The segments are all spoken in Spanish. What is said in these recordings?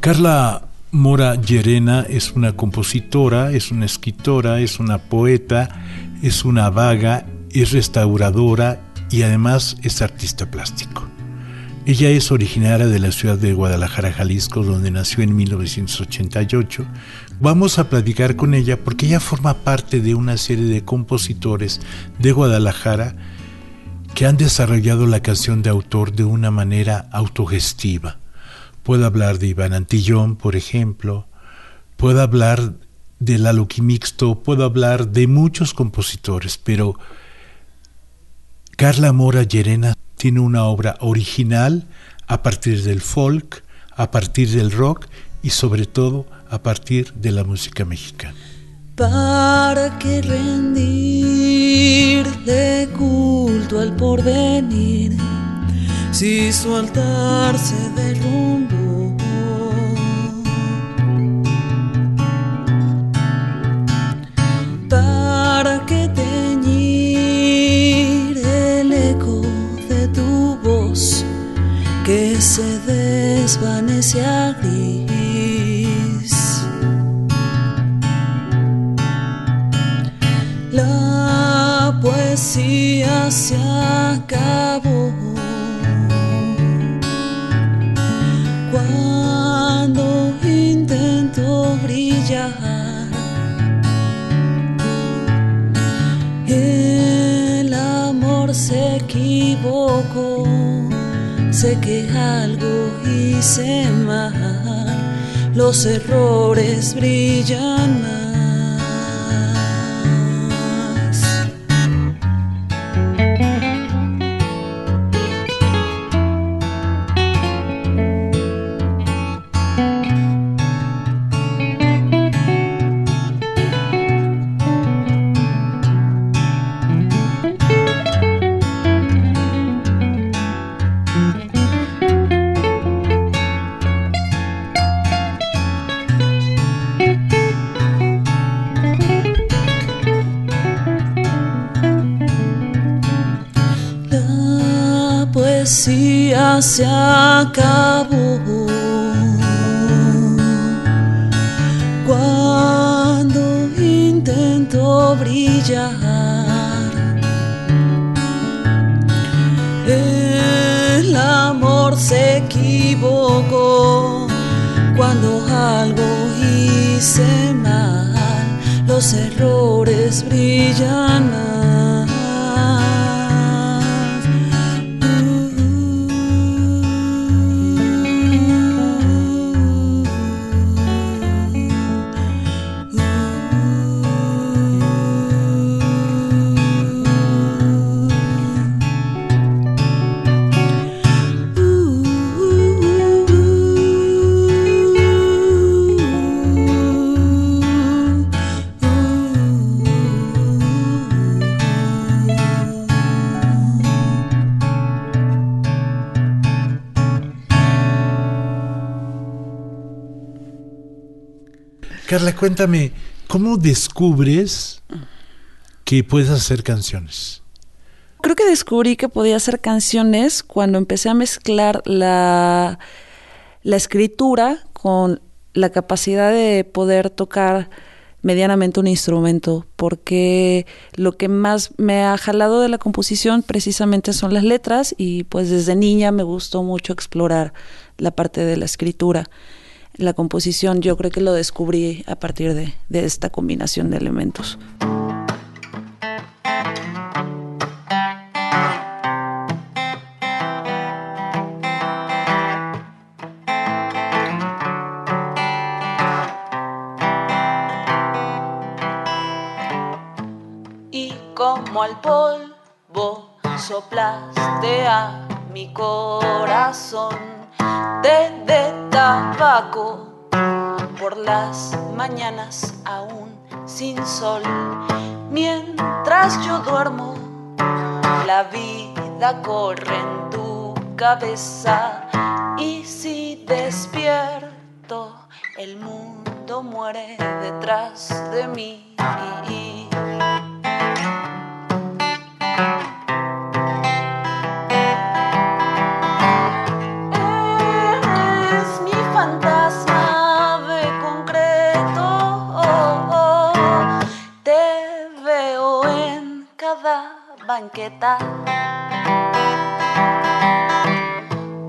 Carla Mora Llerena es una compositora, es una escritora, es una poeta, es una vaga, es restauradora y además es artista plástico. Ella es originaria de la ciudad de Guadalajara, Jalisco, donde nació en 1988. Vamos a platicar con ella porque ella forma parte de una serie de compositores de Guadalajara que han desarrollado la canción de autor de una manera autogestiva Puedo hablar de Iván Antillón, por ejemplo. Puedo hablar de Lalo Mixto, puedo hablar de muchos compositores, pero Carla Mora Llerena tiene una obra original a partir del folk, a partir del rock y sobre todo a partir de la música mexicana. Para que rendirle culto al porvenir si su altar se derrumbó. Se desvanece a gris. La poesía se acabó. El amor se equivocó, que algo hice mal, los errores brillan más. Acabó. Cuando intento brillar, el amor se equivocó. Cuando algo hice mal, los errores brillan más. Carla, cuéntame, ¿cómo descubres que puedes hacer canciones? Creo que descubrí que podía hacer canciones cuando empecé a mezclar la, la escritura con la capacidad de poder tocar medianamente un instrumento, porque lo que más me ha jalado de la composición precisamente son las letras y pues desde niña me gustó mucho explorar la parte de la escritura. La composición yo creo que lo descubrí a partir de, de esta combinación de elementos. como al polvo soplaste a mi corazón té de tabaco por las mañanas aún sin sol. Mientras yo duermo la vida corre en tu cabeza y si despierto el mundo muere detrás de mí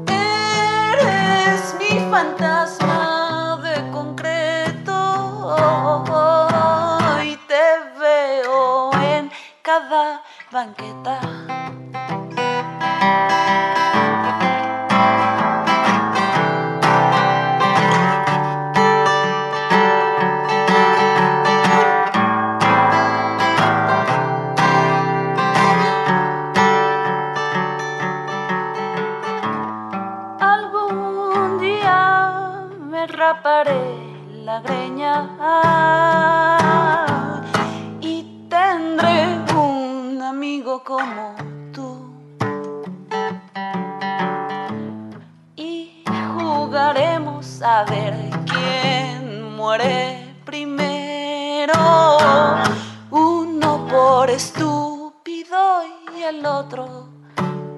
Eres mi fantasma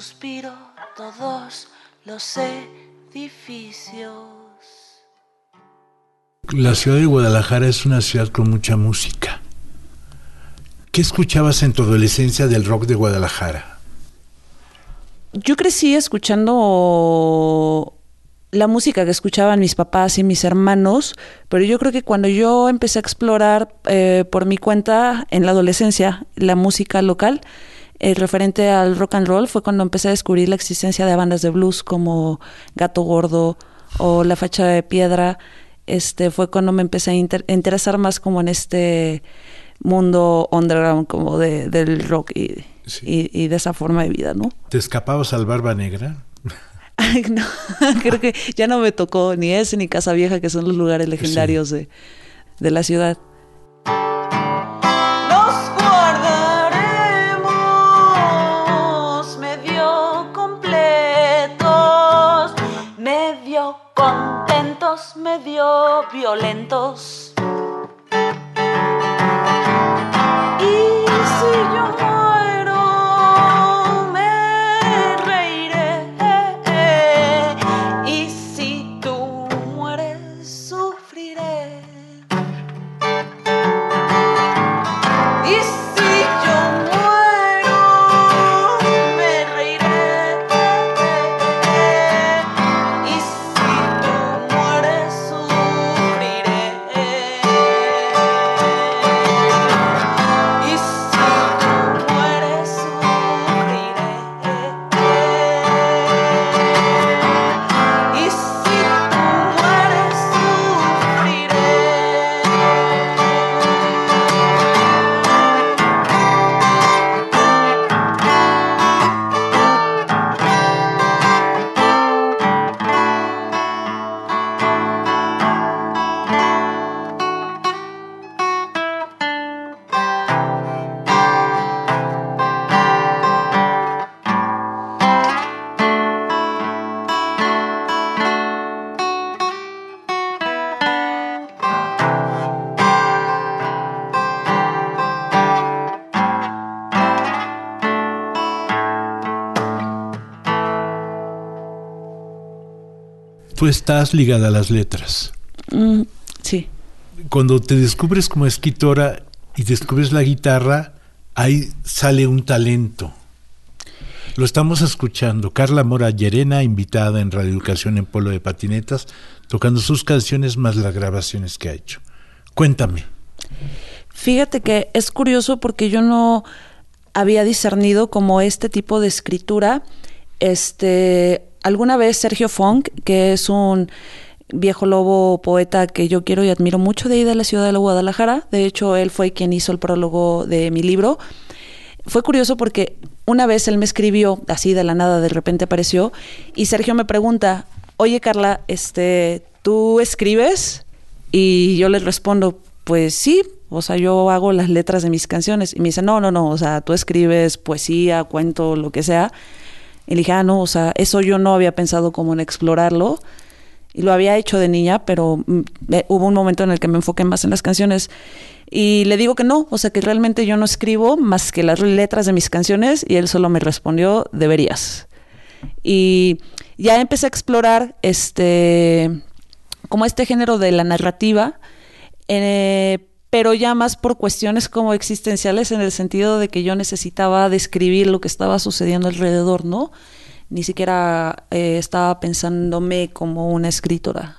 suspiro todos los edificios. La ciudad de Guadalajara es una ciudad con mucha música. ¿Qué escuchabas en tu adolescencia del rock de Guadalajara? Yo crecí escuchando la música que escuchaban mis papás y mis hermanos, pero yo creo que cuando yo empecé a explorar eh, por mi cuenta en la adolescencia la música local, el referente al rock and roll fue cuando empecé a descubrir la existencia de bandas de blues como Gato Gordo o La Facha de Piedra. Este fue cuando me empecé a interesar más como en este mundo underground como de, del rock y, y de esa forma de vida, ¿no? ¿Te escapabas al Barba Negra? no, creo que ya no me tocó ni ese ni Casa Vieja, que son los lugares legendarios de, de la ciudad. Medio violentos. Tú estás ligada a las letras. Mm, sí. Cuando te descubres como escritora y descubres la guitarra, ahí sale un talento. Lo estamos escuchando. Carla Mora Llerena, invitada en Radio Educación en Polo de Patinetas, tocando sus canciones más las grabaciones que ha hecho. Cuéntame. Fíjate que es curioso porque yo no había discernido como este tipo de escritura. Este, alguna vez Sergio Funk, que es un viejo lobo poeta que yo quiero y admiro mucho de ahí de la ciudad de la Guadalajara, de hecho él fue quien hizo el prólogo de mi libro. Fue curioso porque una vez él me escribió, así de la nada, de repente apareció, y Sergio me pregunta, oye Carla, este, ¿tú escribes? Y yo le respondo, pues sí, o sea, yo hago las letras de mis canciones. Y me dice, no, no, no, o sea, tú escribes poesía, cuento, lo que sea. Y dije, ah, no, o sea, eso yo no había pensado como en explorarlo. Y lo había hecho de niña, pero mm, eh, hubo un momento en el que me enfoqué más en las canciones. Y le digo que no, o sea que realmente yo no escribo más que las letras de mis canciones y él solo me respondió, deberías. Y ya empecé a explorar este como este género de la narrativa, eh, pero ya más por cuestiones como existenciales en el sentido de que yo necesitaba describir lo que estaba sucediendo alrededor, ¿no? Ni siquiera eh, estaba pensándome como una escritora.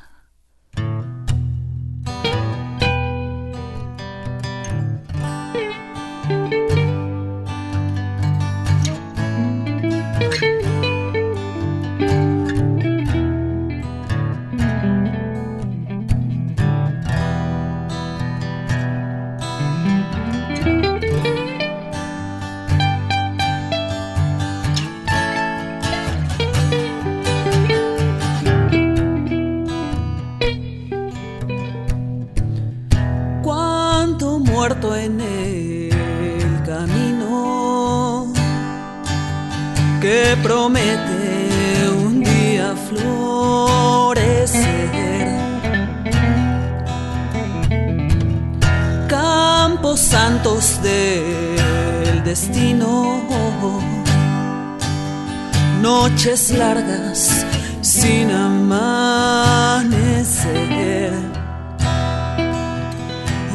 Noches largas sin amanecer.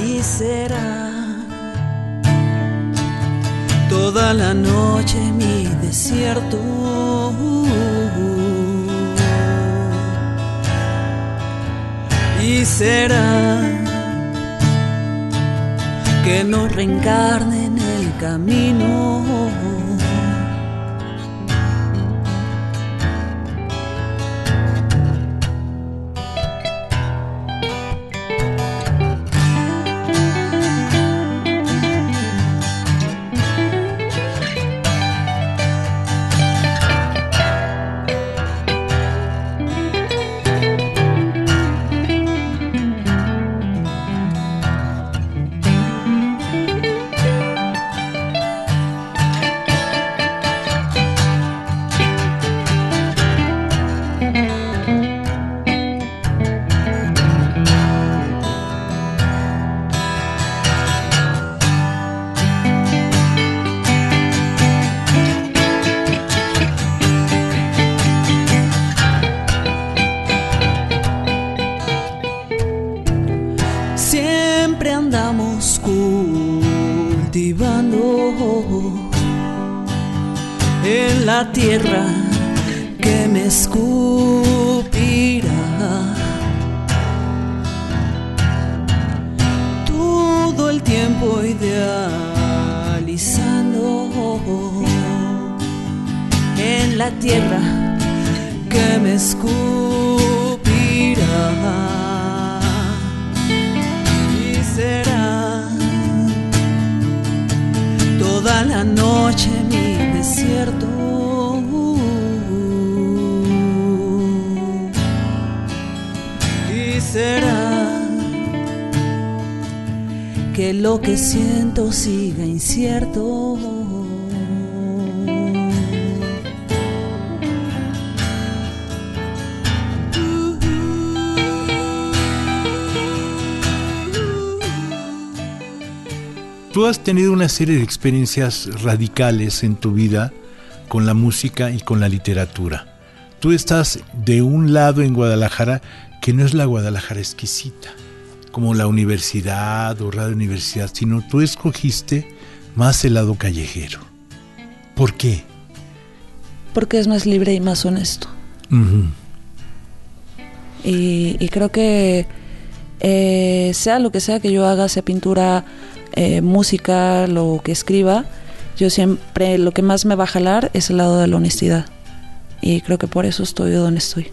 Y será toda la noche mi desierto. Y será que no reencarne en el camino. Toda la noche mi desierto. será que lo que siento siga incierto. Tú has tenido una serie de experiencias radicales en tu vida con la música y con la literatura. tú estás de un lado en Guadalajara que no es la Guadalajara exquisita, como la universidad o Radio Universidad, sino tú escogiste más el lado callejero. ¿Por qué? Porque es más libre y más honesto. y, creo que eh, sea lo que sea que yo haga, sea pintura, eh, música, lo que escriba, yo siempre lo que más me va a jalar es el lado de la honestidad. Y creo que por eso estoy donde estoy.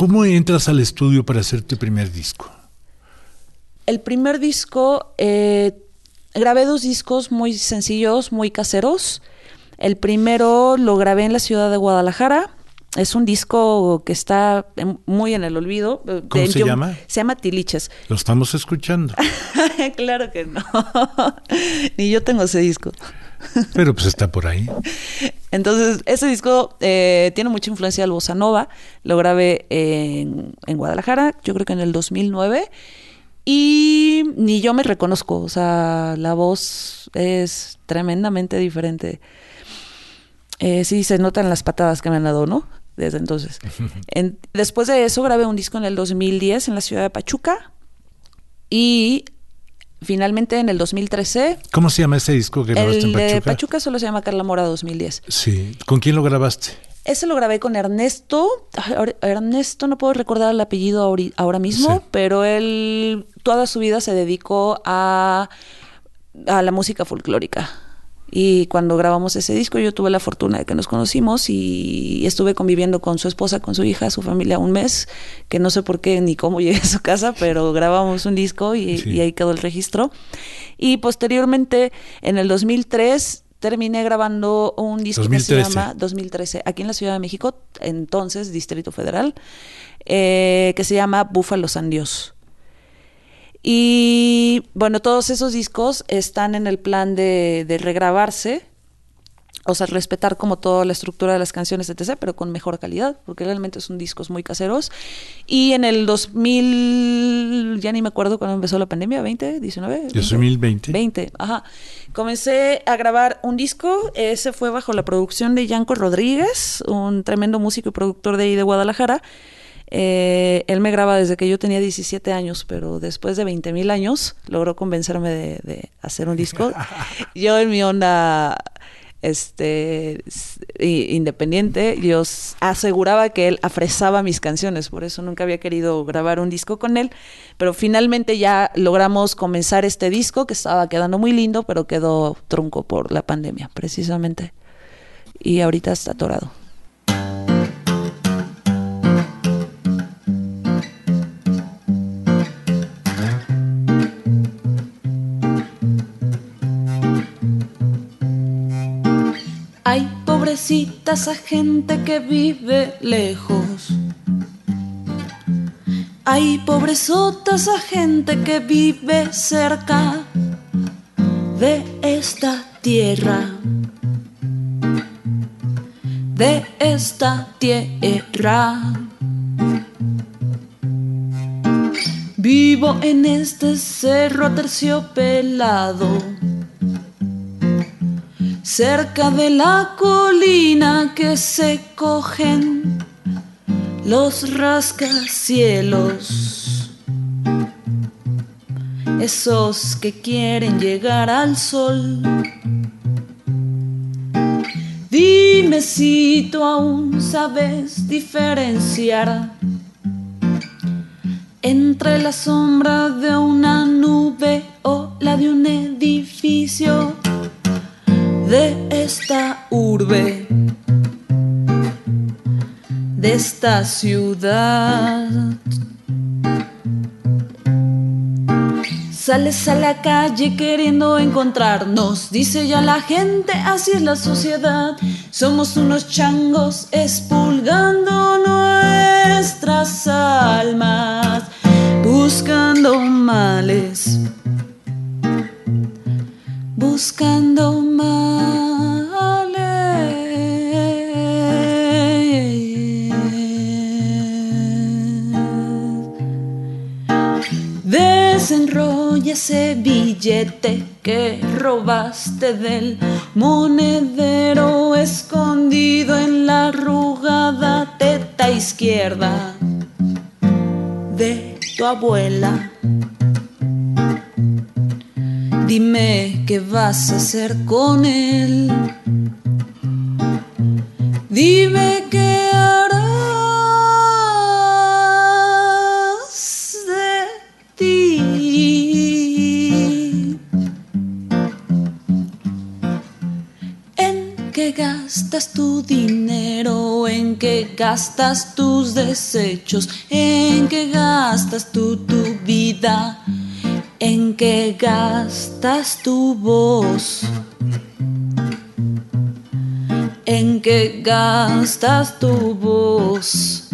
¿Cómo entras al estudio para hacer tu primer disco? El primer disco, eh, grabé dos discos muy sencillos, muy caseros. El primero lo grabé en la ciudad de Guadalajara. Es un disco que está muy en el olvido. ¿Cómo se llama? Se llama Tiliches. Lo estamos escuchando. claro que no. Ni yo tengo ese disco. Pero pues está por ahí. Entonces, ese disco eh, tiene mucha influencia del bossa nova. Lo grabé en, Guadalajara, yo creo que en el 2009. Y ni yo me reconozco, o sea, la voz es tremendamente diferente. Eh, sí, se notan las patadas que me han dado, ¿no? Desde entonces. después de eso grabé un disco en el 2010 en la ciudad de Pachuca. Y finalmente en el 2013. ¿Cómo se llama ese disco que grabaste en Pachuca? De Pachuca solo se llama Carla Mora 2010. Sí. ¿Con quién lo grabaste? Ese lo grabé con Ernesto. Ernesto, no puedo recordar el apellido ahora mismo, pero él toda su vida se dedicó a, a la música folclórica. Y cuando grabamos ese disco yo tuve la fortuna de que nos conocimos y estuve conviviendo con su esposa, con su hija, su familia un mes, que no sé por qué ni cómo llegué a su casa, pero grabamos un disco y, ahí quedó el registro. Y posteriormente, en el 2003, terminé grabando un disco que se llama 2013, aquí en la Ciudad de México, entonces Distrito Federal, eh, que se llama Búfalo San Dios. Y bueno, todos esos discos están en el plan de, regrabarse, o sea, respetar como toda la estructura de las canciones, etc., pero con mejor calidad, porque realmente son discos muy caseros. Y en el 2000, ya ni me acuerdo cuándo empezó la pandemia, ¿20? ¿19? 2020. 20, ajá. Comencé a grabar un disco, ese fue bajo la producción de Yanko Rodríguez, un tremendo músico y productor de ahí de Guadalajara. Eh, él me graba desde que yo tenía 17 años, pero después de 20 mil años logró convencerme de, hacer un disco. yo en mi onda este independiente, yo aseguraba que él afresaba mis canciones, por eso nunca había querido grabar un disco con él, pero finalmente ya logramos comenzar este disco que estaba quedando muy lindo, pero quedó trunco por la pandemia, precisamente. Y ahorita está atorado. Esa gente que vive lejos. Hay pobresota esa gente que vive cerca de esta tierra. De esta tierra. Vivo en este cerro terciopelado cerca de la colina que se cogen los rascacielos, esos que quieren llegar al sol. Dime si tú aún sabes diferenciar entre la sombra de una ciudad. Sales a la calle queriendo encontrarnos, dice ya la gente, así es la sociedad. Somos unos changos expulgando nuestras almas, buscando males, buscando billete que robaste del monedero escondido en la arrugada teta izquierda de tu abuela. Dime qué vas a hacer con él. Dime qué gastas tus desechos? ¿En qué gastas tú tu vida? ¿En qué gastas tu voz? ¿En qué gastas tu voz?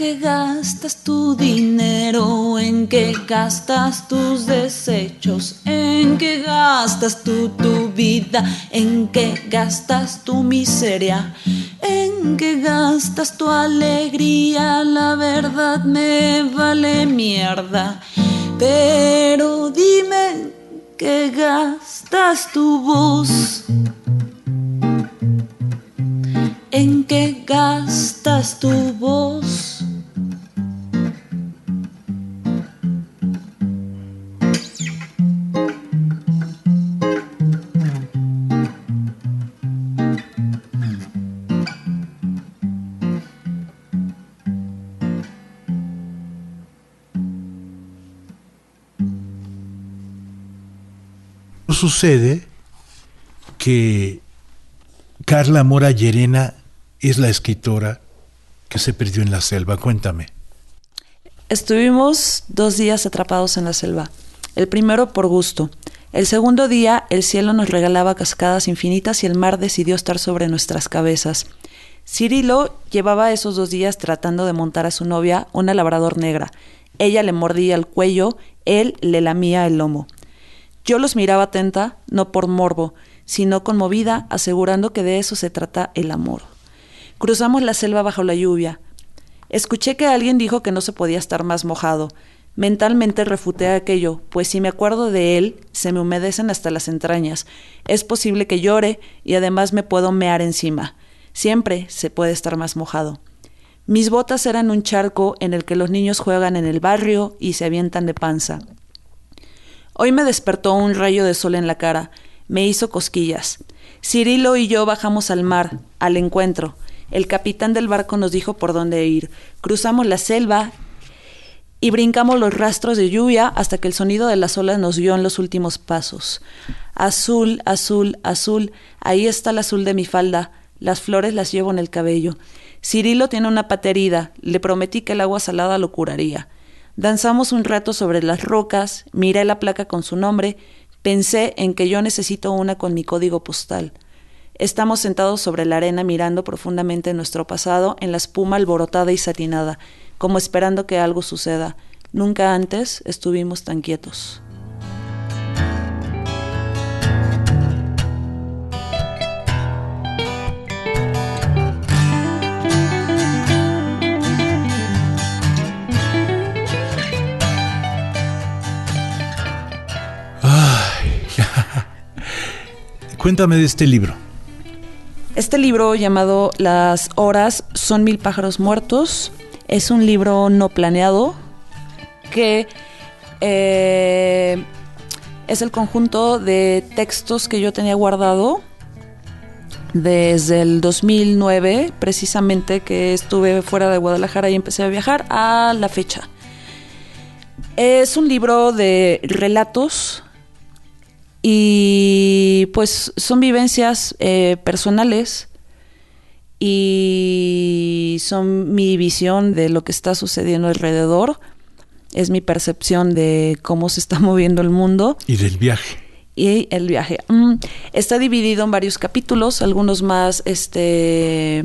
Qué gastas tu dinero? ¿En qué gastas tus desechos? ¿En qué gastas tú tu vida? ¿En qué gastas tu miseria? ¿En qué gastas tu alegría? La verdad me vale mierda. Pero dime que gastas tu voz. ¿En qué gastas tu voz? Sucede que Carla Mora Llerena es la escritora que se perdió en la selva. Cuéntame. Estuvimos dos días atrapados en la selva. El primero por gusto. El segundo día el cielo nos regalaba cascadas infinitas y el mar decidió estar sobre nuestras cabezas. Cirilo llevaba esos dos días tratando de montar a su novia, una labrador negra. Ella le mordía el cuello, él le lamía el lomo. Yo los miraba atenta, no por morbo, sino conmovida, asegurando que de eso se trata el amor. Cruzamos la selva bajo la lluvia. Escuché que alguien dijo que no se podía estar más mojado. Mentalmente refuté aquello, pues si me acuerdo de él, se me humedecen hasta las entrañas. Es posible que llore y además me puedo mear encima. Siempre se puede estar más mojado. Mis botas eran un charco en el que los niños juegan en el barrio y se avientan de panza. Hoy me despertó un rayo de sol en la cara, me hizo cosquillas. Cirilo y yo bajamos al mar, al encuentro. El capitán del barco nos dijo por dónde ir. Cruzamos la selva y brincamos los rastros de lluvia hasta que el sonido de las olas nos guió en los últimos pasos. Azul, azul, azul, ahí está el azul de mi falda, las flores las llevo en el cabello. Cirilo tiene una pata herida, le prometí que el agua salada lo curaría. Danzamos un rato sobre las rocas, miré la placa con su nombre, pensé en que yo necesito una con mi código postal. Estamos sentados sobre la arena mirando profundamente nuestro pasado en la espuma alborotada y satinada, como esperando que algo suceda. Nunca antes estuvimos tan quietos. Cuéntame de este libro. Este libro llamado Las horas son mil pájaros muertos es un libro no planeado que eh, es el conjunto de textos que yo tenía guardado desde el 2009, precisamente que estuve fuera de Guadalajara y empecé a viajar, a la fecha. Es un libro de relatos Y pues son vivencias eh, personales y son mi visión de lo que está sucediendo alrededor, es mi percepción de cómo se está moviendo el mundo. Y del viaje. Y el viaje. Mm, está dividido en varios capítulos, algunos más este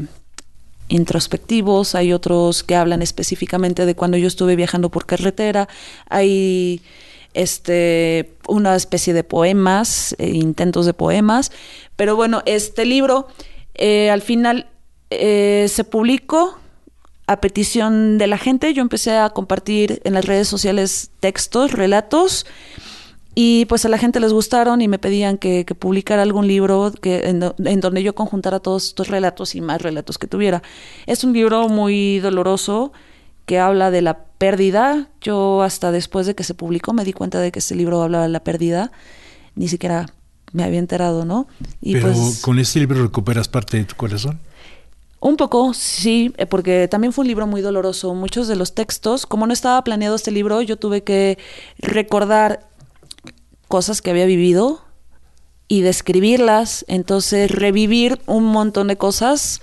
introspectivos, hay otros que hablan específicamente de cuando yo estuve viajando por carretera, hay este una especie de poemas, eh, intentos de poemas, pero bueno, este libro eh, al final eh, se publicó a petición de la gente. Yo empecé a compartir en las redes sociales textos, relatos, y pues a la gente les gustaron y me pedían que, publicara algún libro que, en, donde yo conjuntara todos estos relatos y más relatos que tuviera. Es un libro muy doloroso que habla de la pérdida. Yo hasta después de que se publicó me di cuenta de que este libro hablaba de la pérdida. Ni siquiera me había enterado, ¿no? Y Pero pues con este libro recuperas parte de tu corazón. Un poco, sí, eh, porque también fue un libro muy doloroso. Muchos de los textos, como no estaba planeado este libro, yo tuve que recordar cosas que había vivido y describirlas, entonces revivir un montón de cosas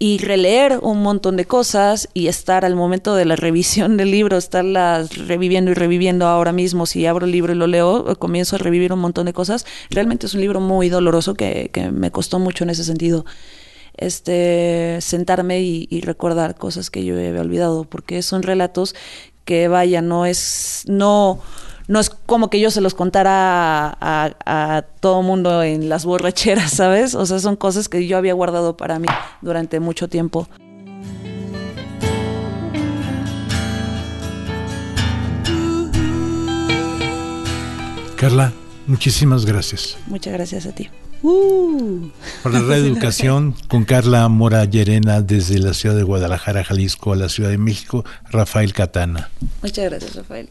y releer un montón de cosas y estar al momento de la revisión del libro, estarlas reviviendo y reviviendo ahora mismo. Si abro el libro y lo leo, comienzo a revivir un montón de cosas. Realmente es un libro muy doloroso que, que me costó mucho en ese sentido este, sentarme y, recordar cosas que yo había olvidado, porque son relatos que, vaya, no es, no, no es como que yo se los contara a, a, todo mundo en las borracheras, ¿sabes? O sea, son cosas que yo había guardado para mí durante mucho tiempo. Carla, muchísimas gracias. Muchas gracias a ti. Uh. Para la reeducación, con Carla Mora Llerena desde la ciudad de Guadalajara, Jalisco, a la Ciudad de México, Rafael Catana. Muchas gracias, Rafael.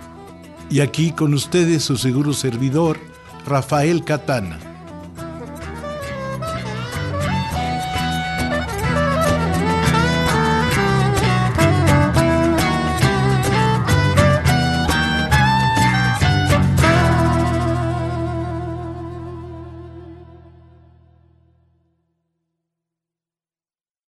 Y aquí con ustedes su seguro servidor, Rafael Catana.